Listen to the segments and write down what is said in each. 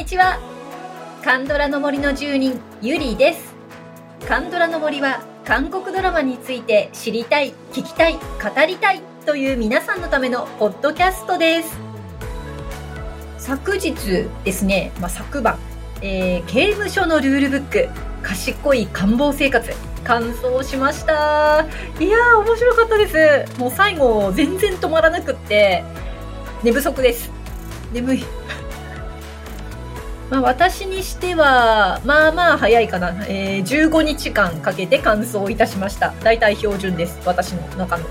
にちは。カンドラの森の住人、ゆりです。カンドラの森は、韓国ドラマについて知りたい、聞きたい、語りたいという皆さんのためのポッドキャストです。昨日ですね、まあ、昨晩、えー刑務所のルールブック、賢い官房生活、完走しました。いやー、面白かったです。もう最後、全然止まらなくって、寝不足です。眠い。まあ、私にしては、まあまあ早いかな。えー15日間かけて完走いたしました。大体標準です。私の中の。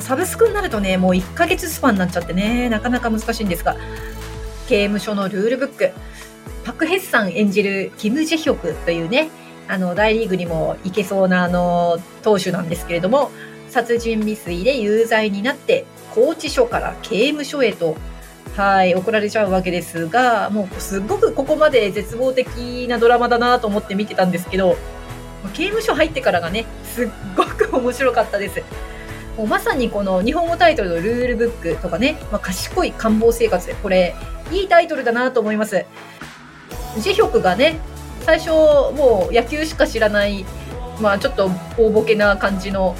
サブスクになるとね、もう1ヶ月スパンになっちゃってね、なかなか難しいんですが、刑務所のルールブック、パク・ヘッさん演じるキム・ジェヒョクというね、あの、大リーグにも行けそうなあの、投手なんですけれども、殺人未遂で有罪になって、拘置所から刑務所へとはい、怒られちゃうわけですが、もうすっごくここまで絶望的なドラマだなと思って見てたんですけど、刑務所入ってからがね、すっごく面白かったです。もうまさにこの日本語タイトルのルールブックとかね、まあ、賢い官房生活、これ、いいタイトルだなと思います。ジェヒョクがね、最初もう野球しか知らない、まあちょっと大ボケな感じの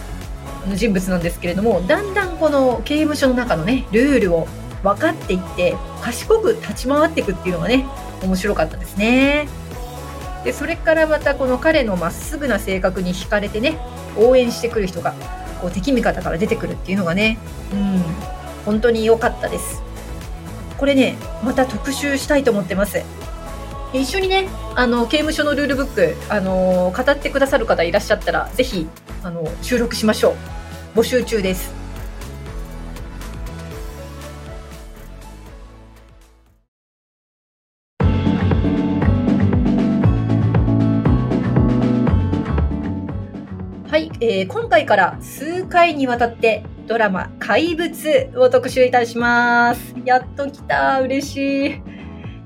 人物なんですけれども、だんだんこの刑務所の中のね、ルールを分かっていって賢く立ち回っていくっていうのがね面白かったですね。でそれからまたこの彼のまっすぐな性格に惹かれてね応援してくる人がこう敵味方から出てくるっていうのがねうん本当に良かったです。これねまた特集したいと思ってます。一緒にねあの刑務所のルールブックあの語ってくださる方いらっしゃったらぜひあの収録しましょう。募集中です。えー今回から数回にわたってドラマ怪物を特集いたします。やっと来た、嬉しい。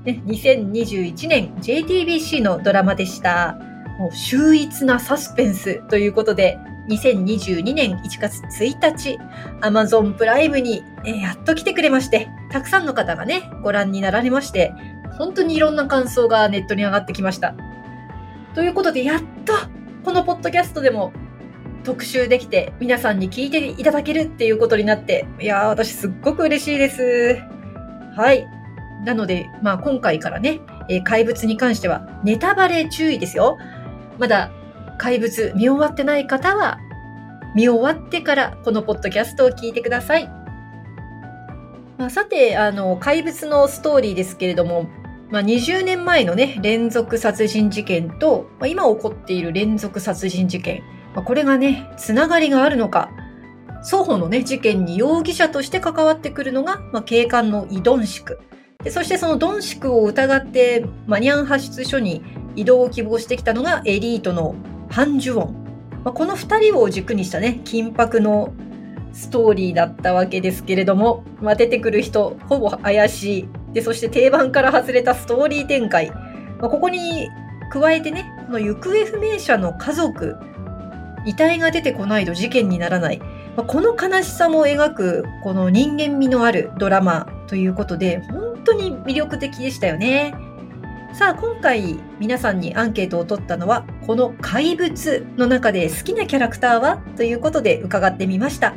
ね、2021年 JTBC のドラマでした。もう秀逸なサスペンスということで、2022年1月1日、Amazon プライムに、えーやっと来てくれまして、たくさんの方がね、ご覧になられまして、本当にいろんな感想がネットに上がってきました。ということで、やっと、このポッドキャストでも特集できて皆さんに聞いていただけるっていうことになって、いやー、私すっごく嬉しいです。はい。なので、まあ今回からね、えー怪物に関してはネタバレ注意ですよ。まだ怪物見終わってない方は、見終わってからこのポッドキャストを聞いてください。まあ、さて、あの、怪物のストーリーですけれども、まあ、20年前のね、連続殺人事件と、まあ、今起こっている連続殺人事件、まこれがね、つながりがあるのか、双方のね、事件に容疑者として関わってくるのが、まあ、警官のイ・ドンシク。でそしてそのドンシクを疑って、マニャン派出所に移動を希望してきたのがエリートのハン・ジュオン。まあ、この二人を軸にしたね、緊迫のストーリーだったわけですけれども、まあ、出てくる人、ほぼ怪しい。で、そして定番から外れたストーリー展開。まあ、ここに加えてね、この行方不明者の家族、遺体が出てこないと事件にならない。まあこの悲しさも描く、この人間味のあるドラマということで、本当に魅力的でしたよね。さあ、今回皆さんにアンケートを取ったのは、この怪物の中で好きなキャラクターはということで伺ってみました。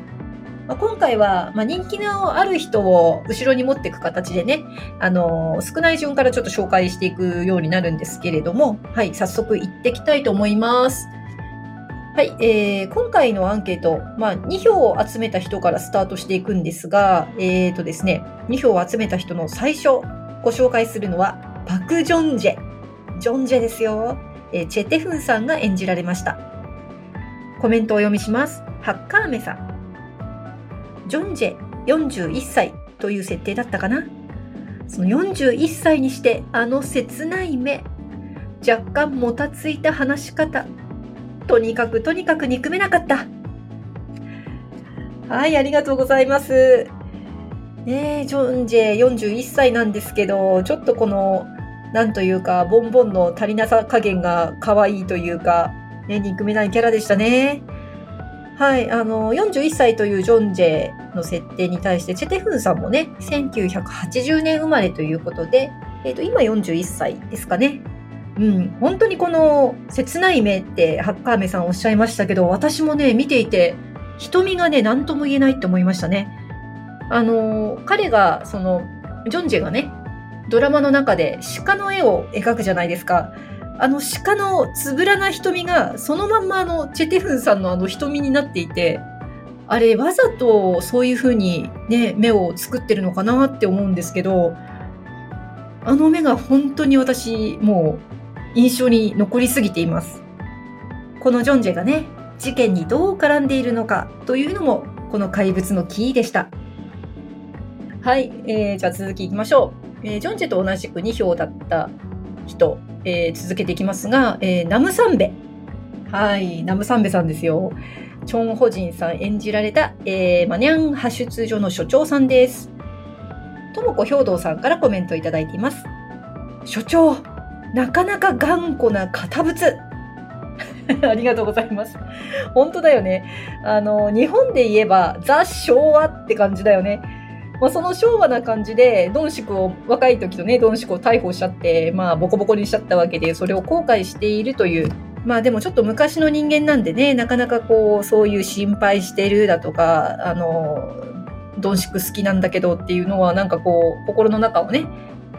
まあ今回は、まあ、人気のある人を後ろに持っていく形でね、あの少ない順からちょっと紹介していくようになるんですけれども、はい、早速行ってきたいと思います。はい、えー今回のアンケート、まあ、2票を集めた人からスタートしていくんですが、えーとですね、2票を集めた人の最初ご紹介するのは、パク・ジョンジェ。ジョンジェですよ。えーチェ・テフンさんが演じられました。コメントを読みします。ハッカーメさん。ジョンジェ41歳という設定だったかなその41歳にしてあの切ない目。若干もたついた話し方。とにかくとにかく憎めなかった。はい、ありがとうございます。ねえ、ジョンジェ41歳なんですけど、ちょっとこの、なんというか、ボンボンの足りなさ加減が可愛いというか、ね、憎めないキャラでしたね。はい、あの、41歳というジョン・ジェの設定に対して、チェテフンさんもね、1980年生まれということで、えっ、ー、と、今41歳ですかね。うん、本当にこの切ない目ってハッカーメさんおっしゃいましたけど、私もね、見ていて、瞳がね、何とも言えないって思いましたね。あの、彼が、その、ジョンジェがね、ドラマの中で鹿の絵を描くじゃないですか。あの鹿のつぶらな瞳がそのまんまあのチェテフンさんのあの瞳になっていて、あれわざとそういう風にね、目を作ってるのかなって思うんですけど、あの目が本当に私もう印象に残りすぎています。このジョンジェがね、事件にどう絡んでいるのかというのもこの怪物のキーでした。はい、えー、じゃあ続きいきましょう。えー、ジョンジェと同じく2票だった人、えー、続けていきますが、えー、ナムサンベ。はい、ナムサンベさんですよ。チョン・ホジンさん演じられた、えー、マニャン派出所の所長さんです。ともこ兵道さんからコメントいただいています。所長、なかなか頑固な堅物。ありがとうございます。本当だよね。あの、日本で言えばザ・昭和って感じだよね。まあ、その昭和な感じで、ドンシクを、若い時とね、ドンシクを逮捕しちゃって、まあ、ボコボコにしちゃったわけで、それを後悔しているという、まあでもちょっと昔の人間なんでね、なかなかこう、そういう心配してるだとか、あの、ドンシク好きなんだけどっていうのは、なんかこう、心の中をね、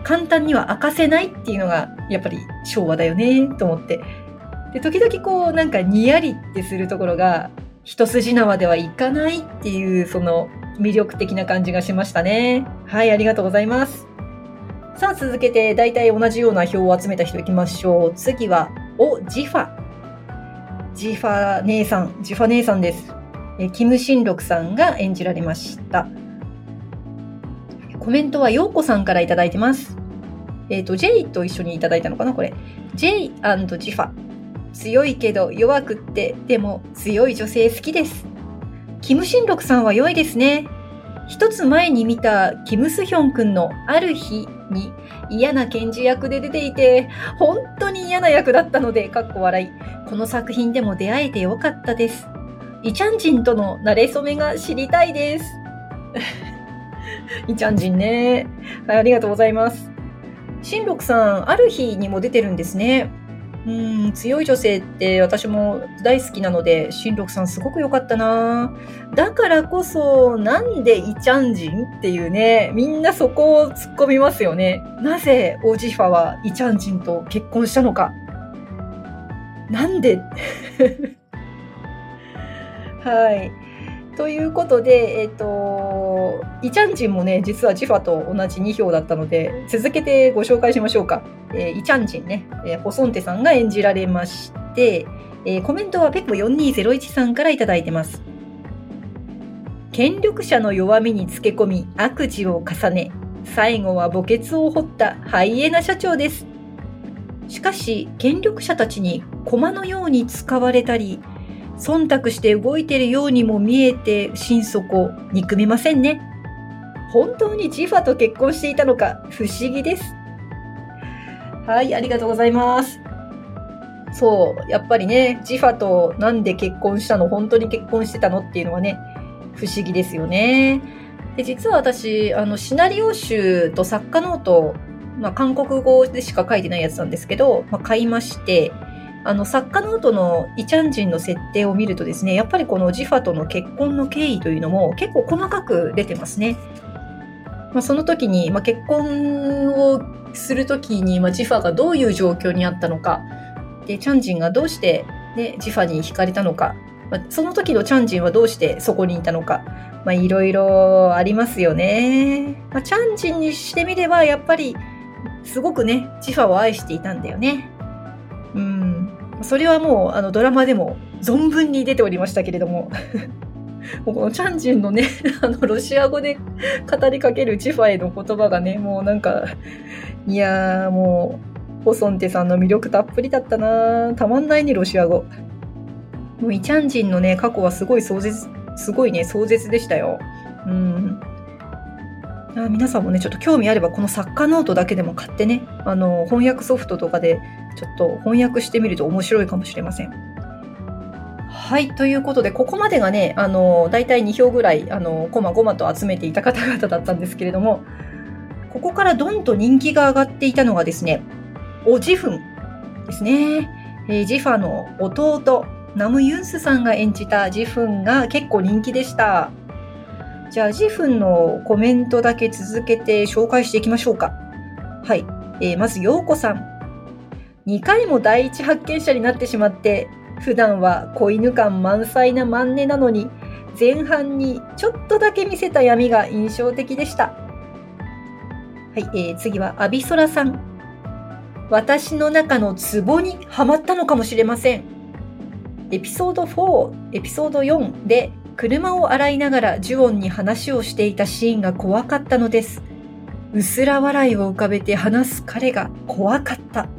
簡単には明かせないっていうのが、やっぱり昭和だよね、と思って。で、時々こう、なんかにやりってするところが、一筋縄ではいかないっていう、その、魅力的な感じがしましたね。はい、ありがとうございます。さあ、続けて、大体同じような票を集めた人いきましょう。次は、お、ジファ。ジファ姉さん、ジファ姉さんです。えキム・シンロクさんが演じられました。コメントは、ヨーコさんからいただいてます。えっ、ー、と、ジェイと一緒にいただいたのかなこれ。ジェイジファ。強いけど弱くって、でも強い女性好きです。キム・シンロクさんは良いですね。一つ前に見たキム・スヒョン君のある日に嫌な検事役で出ていて、本当に嫌な役だったので、かっこ笑い。この作品でも出会えてよかったです。イチャンジンとの馴れ初めが知りたいです。イチャンジンね。はい、ありがとうございます。シンロクさん、ある日にも出てるんですね。うん強い女性って私も大好きなので、新六さんすごく良かったなだからこそ、なんでイチャンジンっていうね、みんなそこを突っ込みますよね。なぜオジファはイチャンジンと結婚したのか。なんで？はい。ということで、えっ、と、イチャンジンもね、実はジファと同じ2票だったので、続けてご紹介しましょうか。えー、イチャンジンね、えー、ホソンテさんが演じられまして、えー、コメントはペコ4201さんからいただいてます。権力者の弱みにつけ込み悪事を重ね、最後は墓穴を掘ったハイエナ社長です。しかし、権力者たちに駒のように使われたり、忖度して動いてるようにも見えて心底憎めませんね。本当にジファと結婚していたのか不思議です。はい、ありがとうございます。そう、やっぱりね、ジファとなんで結婚したの？本当に結婚してたの？っていうのはね、不思議ですよね。で実は私、あの、シナリオ集と作家ノート、まあ、韓国語でしか書いてないやつなんですけど、まあ、買いまして、あの、作家ノートのイチャンジンの設定を見るとですね、やっぱりこのジファとの結婚の経緯というのも結構細かく出てますね。まあ、その時に、まあ、結婚をする時に、まあ、ジファがどういう状況にあったのか、で、チャンジンがどうして、ね、ジファに惹かれたのか、まあ、その時のチャンジンはどうしてそこにいたのか、いろいろありますよね。まあ、チャンジンにしてみれば、やっぱり、すごくね、ジファを愛していたんだよね。うん。それはもう、あの、ドラマでも存分に出ておりましたけれども。もうこのチャンジンのね、あの、ロシア語で語りかけるジファへの言葉がね、もうなんか、いやーもう、ホソンテさんの魅力たっぷりだったなたまんないね、ロシア語。もうイチャンジンのね、過去はすごい壮絶、すごいね、壮絶でしたよ。うん。皆さんもね、ちょっと興味あれば、この作家ノートだけでも買ってね、あの、翻訳ソフトとかで、ちょっと翻訳してみると面白いかもしれません。はい。ということで、ここまでがね、あの、大体2票ぐらい、あの、こまごまと集めていた方々だったんですけれども、ここからどんと人気が上がっていたのがですね、オ・ジフンですね。えー、ジファの弟、ナム・ユンスさんが演じたジフンが結構人気でした。じゃあ、ジフンのコメントだけ続けて紹介していきましょうか。はい。えー、まず、ようこさん。2回も第一発見者になってしまって、普段は子犬感満載なマンネなのに、前半にちょっとだけ見せた闇が印象的でした。はい、えー、次はアビソラさん。私の中のツボにはまったのかもしれません。エピソード4、エピソード4で車を洗いながらジュオンに話をしていたシーンが怖かったのです。うすら笑いを浮かべて話す彼が怖かった。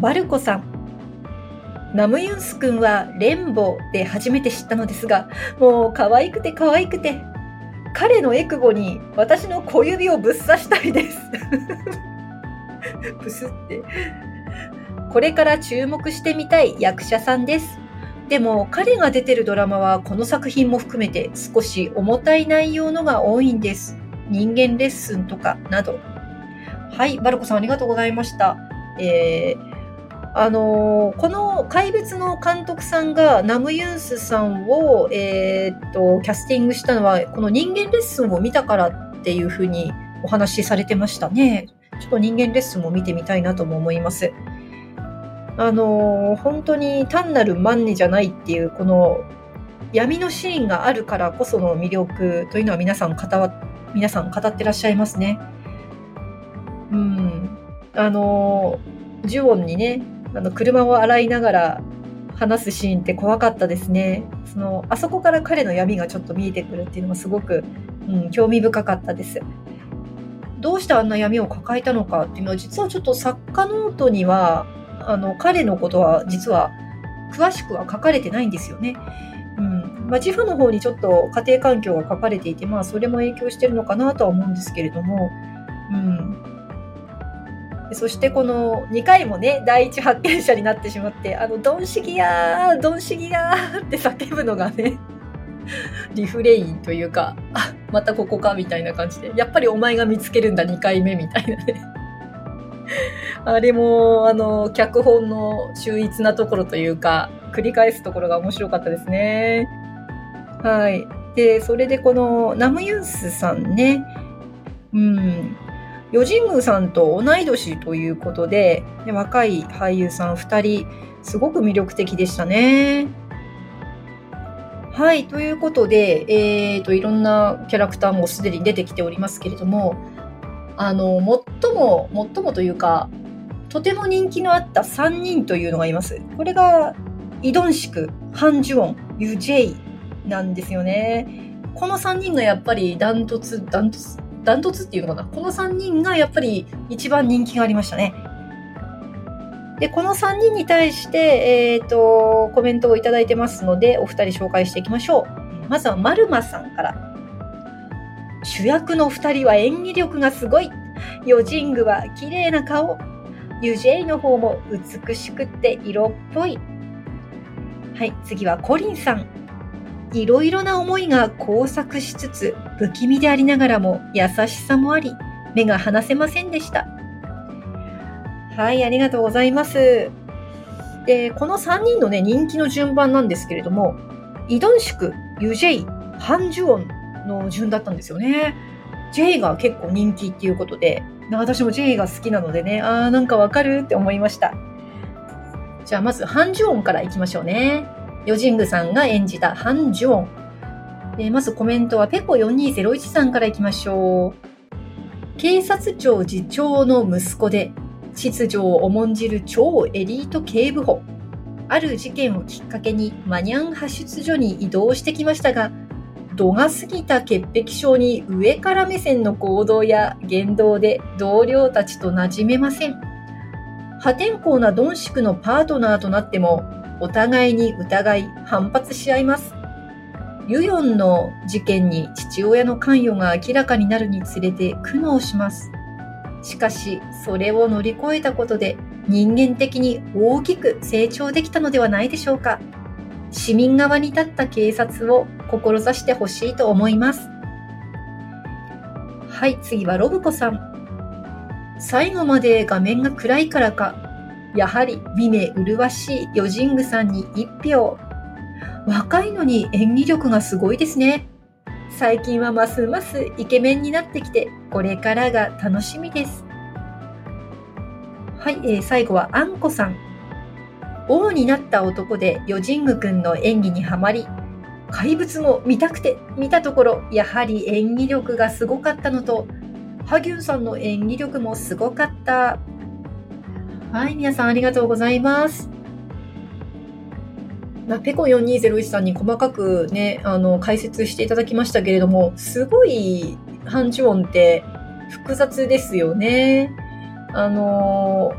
バルコさん。ナムユンス君はレンボーで初めて知ったのですが、もう可愛くて可愛くて、彼のエクボに私の小指をぶっ刺したいです。ブスって。これから注目してみたい役者さんです。でも彼が出てるドラマはこの作品も含めて少し重たい内容のが多いんです。人間レッスンとかなど。はい、バルコさんありがとうございました。えーあのー、この怪物の監督さんがナムユンスさんを、えー、っとキャスティングしたのはこの人間レッスンを見たからっていうふうにお話しされてましたね。ちょっと人間レッスンも見てみたいなとも思います。あのー、本当に単なるマンネじゃないっていうこの闇のシーンがあるからこその魅力というのは皆さん語皆さん語ってらっしゃいますね。うん。あの、ジュオンにね、あの車を洗いながら話すシーンって怖かったですね。そのあそこから彼の闇がちょっと見えてくるっていうのもすごく、うん、興味深かったです。どうしてあんな闇を抱えたのかっていうのは実はちょっと作家ノートにはあの彼のことは実は詳しくは書かれてないんですよね。うん。まあ、ジフンの方にちょっと家庭環境が書かれていて、まあ、それも影響してるのかなとは思うんですけれども、うん、そしてこの2回もね第一発見者になってしまってあの「ドンシギやドンシギや」って叫ぶのがね リフレインというかあまたここかみたいな感じでやっぱりお前が見つけるんだ2回目みたいなね。あれもあの脚本の秀逸なところというか繰り返すところが面白かったですね。はい。でそれでこのナムユンスさんね。うん。ヨジングさんと同い年ということで、で若い俳優さん2人、すごく魅力的でしたね。はい、ということで、えーと、いろんなキャラクターもすでに出てきておりますけれども、あの、最も、最もというか、とても人気のあった3人というのがいます。これが、イドンシク、ハン・ジュオン、ユ・ジェイなんですよね。この3人がやっぱりダントツ、ダントツ、ダントツっていうのかなこの3人がやっぱり一番人気がありましたね。で、この3人に対して、えっ、ー、と、コメントをいいてますので、お二人紹介していきましょう。まずは、マルマさんから。主役の2人は演技力がすごい。ヨジングは綺麗な顔。ユジェイの方も美しくって色っぽい。はい、次はコリンさん。いろいろな思いが交錯しつつ、不気味でありながらも優しさもあり、目が離せませんでした。はい、ありがとうございます。で、この3人のね、人気の順番なんですけれども、イドンシク、ユジェイ、ハンジュオンの順だったんですよね。J が結構人気っていうことで、私も J が好きなのでね、あーなんかわかるって思いました。じゃあまずハンジュオンからいきましょうね。ヨジングさんが演じたハン・ジュオン。えまずコメントはペコ4201さんからいきましょう。警察庁次長の息子で、秩序を重んじる超エリート警部補。ある事件をきっかけにマニャン派出所に移動してきましたが、度が過ぎた潔癖症に上から目線の行動や言動で同僚たちと馴染めません。破天荒なドンシクのパートナーとなってもお互いに疑い反発し合います。ユヨンの事件に父親の関与が明らかになるにつれて苦悩します。しかし、それを乗り越えたことで人間的に大きく成長できたのではないでしょうか。市民側に立った警察を志してほしいと思います。はい、次はロブコさん。最後まで画面が暗いからか、やはり美目麗しいヨジングさんに一票。若いのに演技力がすごいですね。最近はますますイケメンになってきて、これからが楽しみです。はい、えー、最後はあんこさん。王になった男でヨジング君の演技にはまり、怪物も見たくて見たところ、やはり演技力がすごかったのと、ハギュンさんの演技力もすごかった。はい、皆さんありがとうございます。まあ、ペコ4201さんに細かくね、あの、解説していただきましたけれども、すごい、ハンジウォンって複雑ですよね。あの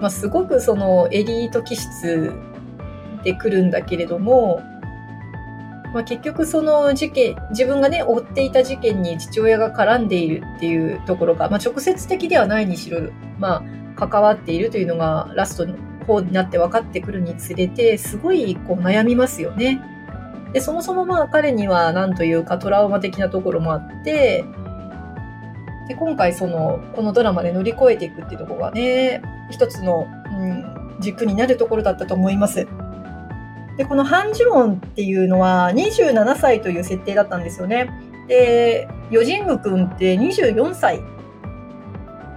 まあ、すごくそのエリート気質で来るんだけれども、まあ、結局その事件、自分がね、追っていた事件に父親が絡んでいるっていうところが、まあ、直接的ではないにしろ、まあ、関わっているというのがラストの方になって分かってくるにつれて、すごいこう悩みますよね。で、そもそもまあ彼には何というかトラウマ的なところもあって、で、今回その、このドラマで乗り越えていくっていうところがね、一つの、うん、軸になるところだったと思います。で、このハンジュオンっていうのは27歳という設定だったんですよね。で、ヨジング君って24歳。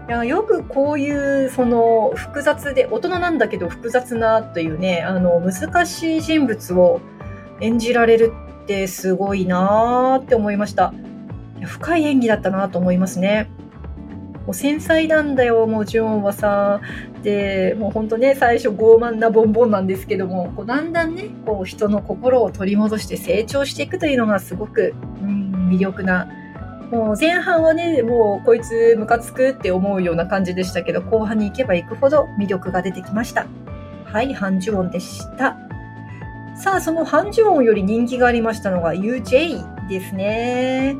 いやよくこういうその複雑で大人なんだけど複雑なというねあの難しい人物を演じられるってすごいなーって思いました深い演技だったなと思いますねもう繊細なんだよ、もうジュンはさ。で、もうほんとね、最初傲慢なボンボンなんですけども、こうだんだんね、こう人の心を取り戻して成長していくというのがすごく、うん、魅力なもう前半はね、もうこいつムカつくって思うような感じでしたけど、後半に行けば行くほど魅力が出てきました。はい、ハンジュオンでした。さあ、そのハンジュオンより人気がありましたのが UJ ですね。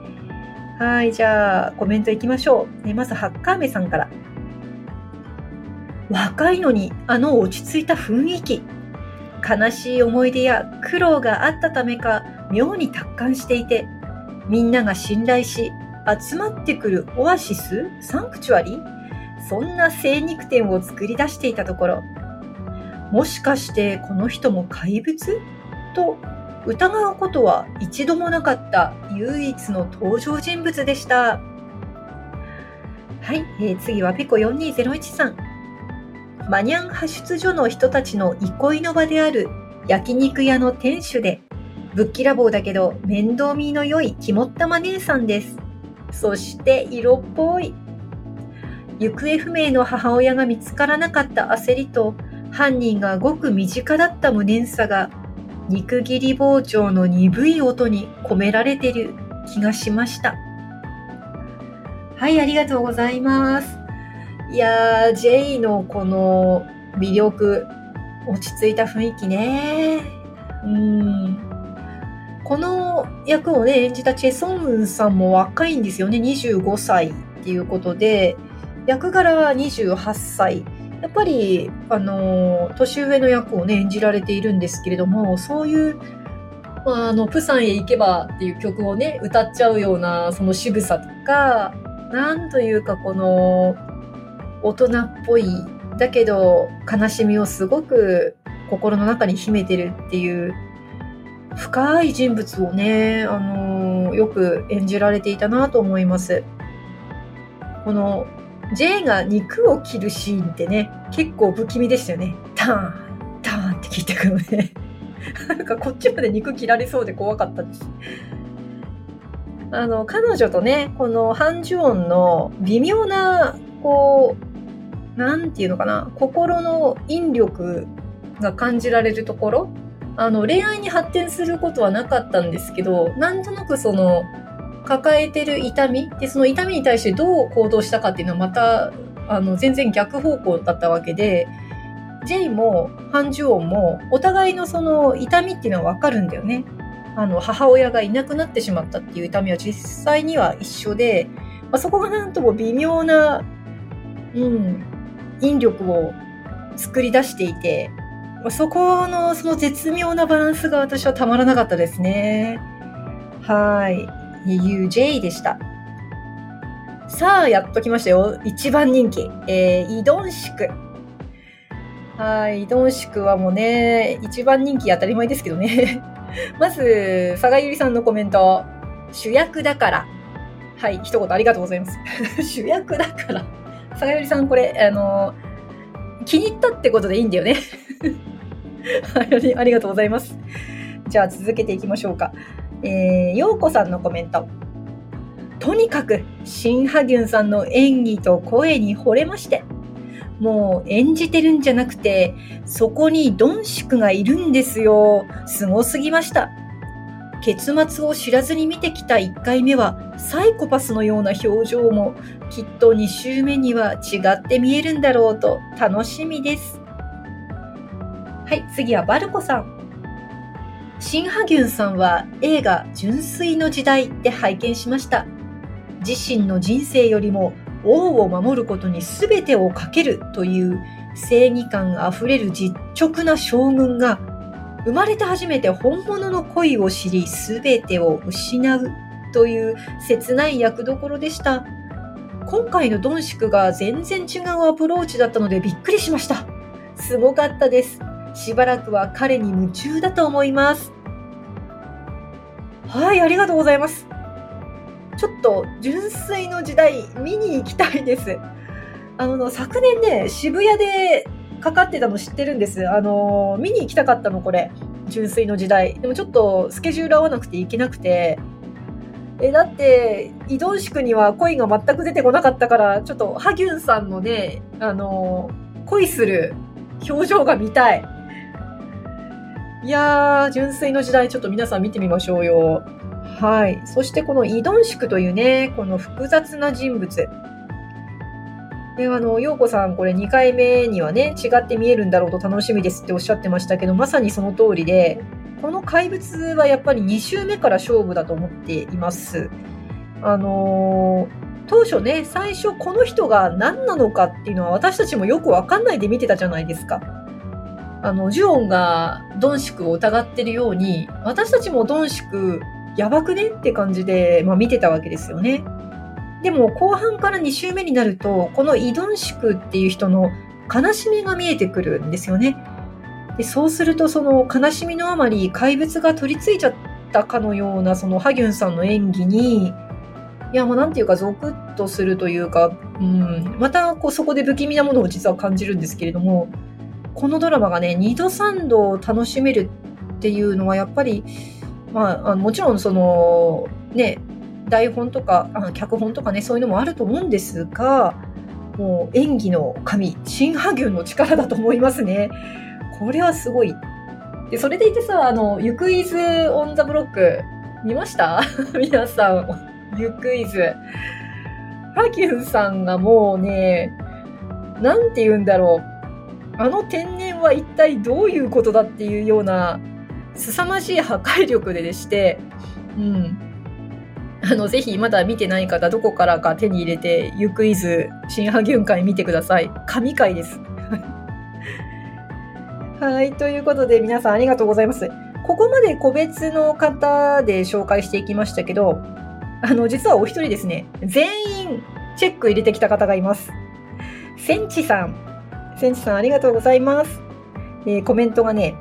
はい、じゃあコメントいきましょう。まず、ハッカーメさんから。若いのにあの落ち着いた雰囲気。悲しい思い出や苦労があったためか妙に達観していて、みんなが信頼し集まってくるオアシス？サンクチュアリ？そんな精肉店を作り出していたところ、もしかしてこの人も怪物？と疑うことは一度もなかった唯一の登場人物でした。はい、えー、次はペコ4201さん。マニャン派出所の人たちの憩いの場である焼肉屋の店主で、ぶっきらぼうだけど面倒見の良い肝っ玉姉さんです。そして色っぽい。行方不明の母親が見つからなかった焦りと、犯人がごく身近だった無念さが肉切り包丁の鈍い音に込められてる気がしました。はい、ありがとうございます。いやー、J のこの魅力、落ち着いた雰囲気ね。うん。この役をね、演じたチェ・ソンウンさんも若いんですよね。25歳っていうことで、役柄は28歳。やっぱり、あの、年上の役をね、演じられているんですけれども、そういう、まあ、あの、プサンへ行けばっていう曲をね、歌っちゃうような、その渋さとか、なんというかこの、大人っぽい、だけど、悲しみをすごく心の中に秘めてるっていう、深い人物をね、あのよく演じられていたなと思います。この J が肉を切るシーンってね、結構不気味でしたよね。ターン、ターンって聞いてくるので、なんかこっちまで肉切られそうで怖かったです。あの、彼女とね、このハンジュオンの微妙な、こう、なんていうのかな、心の引力が感じられるところ、あの、恋愛に発展することはなかったんですけど、なんとなくその、抱えてる痛み？でその痛みに対してどう行動したかっていうのはまたあの全然逆方向だったわけでジェイもハン・ジュオンもお互いのその痛みっていうのは分かるんだよね。あの母親がいなくなってしまったっていう痛みは実際には一緒で、まあ、そこがなんとも微妙な、うん、引力を作り出していて、まそこのその絶妙なバランスが私はたまらなかったですね。はい。UJ でした。さあ、やっと来ましたよ。一番人気。えー、イドンシク。はい、イドンシクはもうね、一番人気当たり前ですけどね。まず、佐賀ゆりさんのコメント。主役だから。はい、一言ありがとうございます。主役だから。佐賀ゆりさん、これ、あの、気に入ったってことでいいんだよね。ありがとうございます。じゃあ続けていきましょうか。えー、ようこさんのコメント。とにかく、シン・ハギュンさんの演技と声に惚れまして、もう演じてるんじゃなくて、そこにドンシクがいるんですよ。すごすぎました。結末を知らずに見てきた1回目はサイコパスのような表情もきっと2週目には違って見えるんだろうと楽しみです。はい、次はバルコさん。シン・ハギュンさんは映画純粋の時代で拝見しました。自身の人生よりも王を守ることに全てをかけるという正義感あふれる実直な将軍が生まれて初めて本物の恋を知り全てを失うという切ない役どころでした。今回のドンシクが全然違うアプローチだったのでびっくりしました。すごかったです。しばらくは彼に夢中だと思います。はい、ありがとうございます。ちょっと純粋の時代見に行きたいです。あの、昨年ね、渋谷でかかってたの知ってるんです。あの、見に行きたかったの、これ。純粋の時代。でもちょっとスケジュール合わなくて行けなくて。え、だって、移動宿には恋が全く出てこなかったから、ちょっと、ハギュンさんのね、あの、恋する表情が見たい。いやー、純粋の時代、ちょっと皆さん見てみましょうよ。はい。そしてこのイドンシクというね、この複雑な人物。で、あの、陽子さん、これ2回目にはね、違って見えるんだろうと楽しみですっておっしゃってましたけど、まさにその通りで、この怪物はやっぱり2周目から勝負だと思っています。あのー、当初ね、最初この人が何なのかっていうのは私たちもよくわかんないで見てたじゃないですか。あの、ジュオンがドンシクを疑ってるように、私たちもドンシクやばくねって感じで、まあ、見てたわけですよね。でも後半から2週目になると、このイドンシクっていう人の悲しみが見えてくるんですよね。でそうするとその悲しみのあまり怪物が取り付いちゃったかのようなそのハギュンさんの演技に、いやもうなんていうかゾクッとするというか、うん、またこうそこで不気味なものを実は感じるんですけれども、このドラマがね、2度3度楽しめるっていうのはやっぱり、まあ、もちろんそのね台本とかあ脚本とかねそういうのもあると思うんですがもう演技の神新波牛の力だと思いますね。これはすごい。でそれでいてさあの「ゆくイズ・オン・ザ・ブロック」見ました？皆さん。ゆくイズハキュンさんがもうねなんて言うんだろう。あの天然は一体どういうことだっていうような凄まじい破壊力ででして、うん。あの、ぜひまだ見てない方、どこからか手に入れて、ゆくいず、新波雲会見てください。神回です。はい、ということで皆さんありがとうございます。ここまで個別の方で紹介していきましたけど、あの、実はお一人ですね、全員チェック入れてきた方がいます。センチさん。センチさんありがとうございます。えー、コメントがね、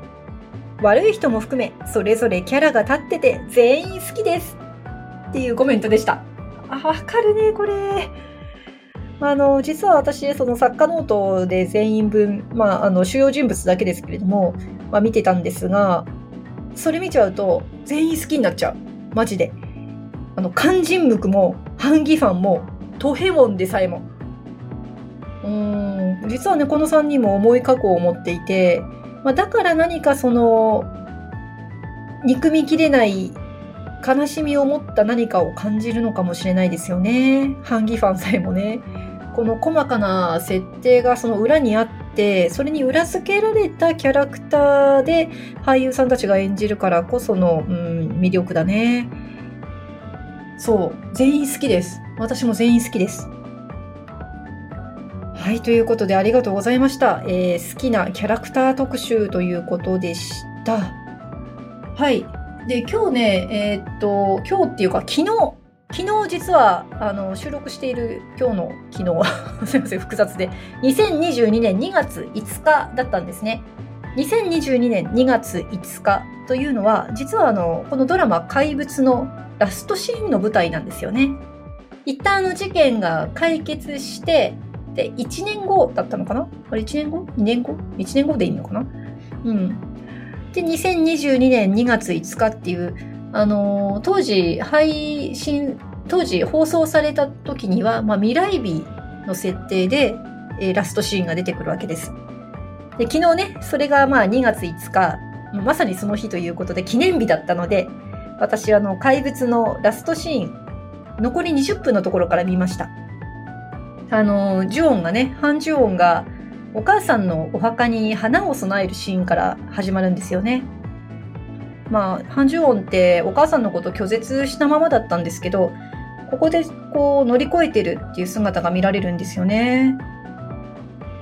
悪い人も含め、それぞれキャラが立ってて全員好きです。っていうコメントでした。あ、わかるね、これ。あの、実は私、その作家ノートで全員分、まあ、あの、主要人物だけですけれども、まあ、見てたんですが、それ見ちゃうと、全員好きになっちゃう。マジで。あの、肝心ムクも、ハンギファンも、トヘモンでさえも。うーん、実はね、この3人も重い過去を持っていて、まあ、だから何かその憎みきれない悲しみを持った何かを感じるのかもしれないですよね。ハンギファンさえもね。この細かな設定がその裏にあって、それに裏付けられたキャラクターで俳優さんたちが演じるからこその、うん、魅力だね。そう、全員好きです。私も全員好きです。はい、ということでありがとうございました。えー、好きなキャラクター特集ということでした。はい。で、今日ね、えー、っと、今日っていうか昨日、昨日実はあの収録している今日の昨日は すいません複雑で2022年2月5日だったんですね2022年2月5日というのは実はあのこのドラマ「怪物」のラストシーンの舞台なんですよね一旦あの事件が解決してで1年後だったのかな？あれ1年後 ?2 年後 ?1 年後でいいのかな？うんで2022年2月5日っていうあの当時配信当時放送された時には、まあ、未来日の設定で、えー、ラストシーンが出てくるわけです。で昨日ねそれがまあ2月5日まさにその日ということで記念日だったので私あの怪物のラストシーン残り20分のところから見ました。あのジュオンがねハン・ジュオンがお母さんのお墓に花を供えるシーンから始まるんですよね。まあ、ハン・ジュオンってお母さんのこと拒絶したままだったんですけど、ここでこう乗り越えてるっていう姿が見られるんですよね。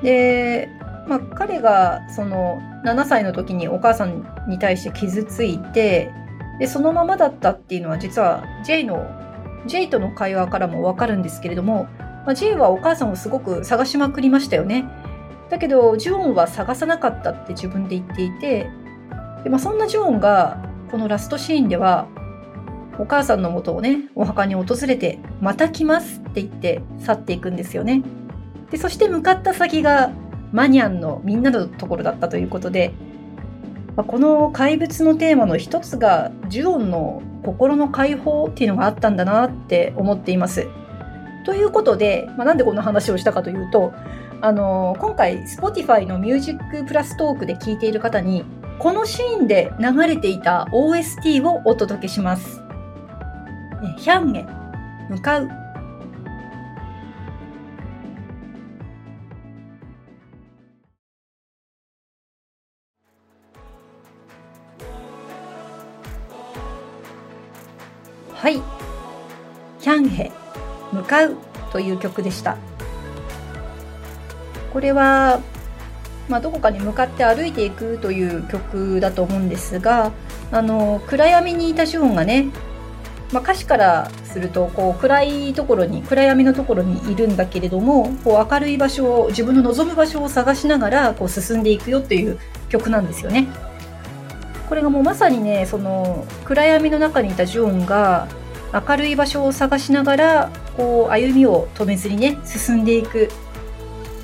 で、まあ、彼がその7歳の時にお母さんに対して傷ついて、で、そのままだったっていうのは実は J の、J との会話からもわかるんですけれども、まあ、J はお母さんをすごく探しまくりましたよね。だけど、ジュオンは探さなかったって自分で言っていて、で、まあ、そんなジョーンがこのラストシーンではお母さんのもとをねお墓に訪れて「また来ます」って言って去っていくんですよね。でそして向かった先がマニャンのみんなのところだったということで、まあ、この怪物のテーマの一つがジュオンの心の解放っていうのがあったんだなって思っています。ということで、まあ、なんでこんな話をしたかというとあの今回 Spotify のミュージックプラストークで聞いている方にこのシーンで流れていた OST をお届けします。ヒャンへ向かうはい。ヒャンヘ向かうという曲でした。これはまあ、どこかに向かって歩いていくという曲だと思うんですがあの暗闇にいたシオンがね、まあ、歌詞からするとこう暗いところに暗闇のところにいるんだけれどもこう明るい場所を自分の望む場所を探しながらこう進んでいくよっていう曲なんですよね。これがもうまさにねその暗闇の中にいたジョンが明るい場所を探しながらこう歩みを止めずにね進んでいく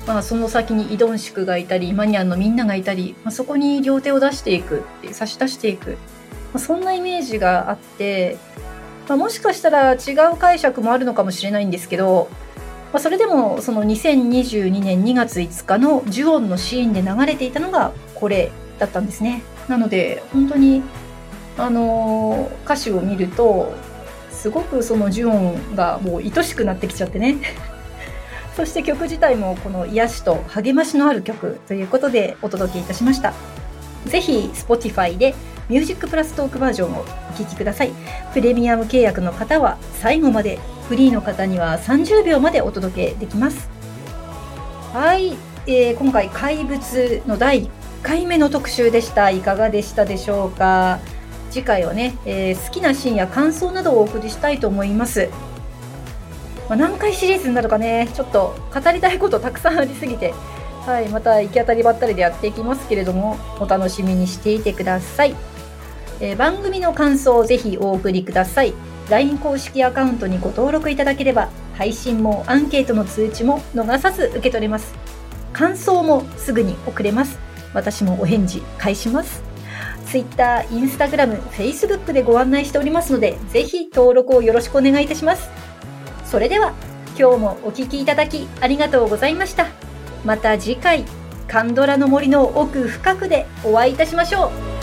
まあ、その先にイドンシクがいたりマニアンのみんながいたり、まあ、そこに両手を出していくって差し出していく、まあ、そんなイメージがあって、まあ、もしかしたら違う解釈もあるのかもしれないんですけど、まあ、それでもその2022年2月5日のジュオンのシーンで流れていたのがこれだったんですね。なので本当にあの、歌詞を見るとすごくそのジュオンがもう愛しくなってきちゃってね そして曲自体もこの癒しと励ましのある曲ということでお届けいたしました。ぜひ Spotify でミュージックプラストークバージョンをお聴きください。プレミアム契約の方は最後まで、フリーの方には30秒までお届けできます。はい、えー、今回怪物の第1回目の特集でした。いかがでしたでしょうか？次回はね、えー、好きなシーンや感想などをお送りしたいと思います。まあ、何回シリーズになるかねちょっと語りたいことたくさんありすぎて、はい、また行き当たりばったりでやっていきますけれどもお楽しみにしていてください、えー、番組の感想をぜひお送りください。LINE 公式アカウントにご登録いただければ配信もアンケートの通知も逃さず受け取れます。感想もすぐに送れます。私もお返事返します。Twitter、Instagram、Facebook でご案内しておりますのでぜひ登録をよろしくお願いいたしますそれでは今日もお聴きいただきありがとうございました。また次回、カンドラの森の奥深くでお会いいたしましょう。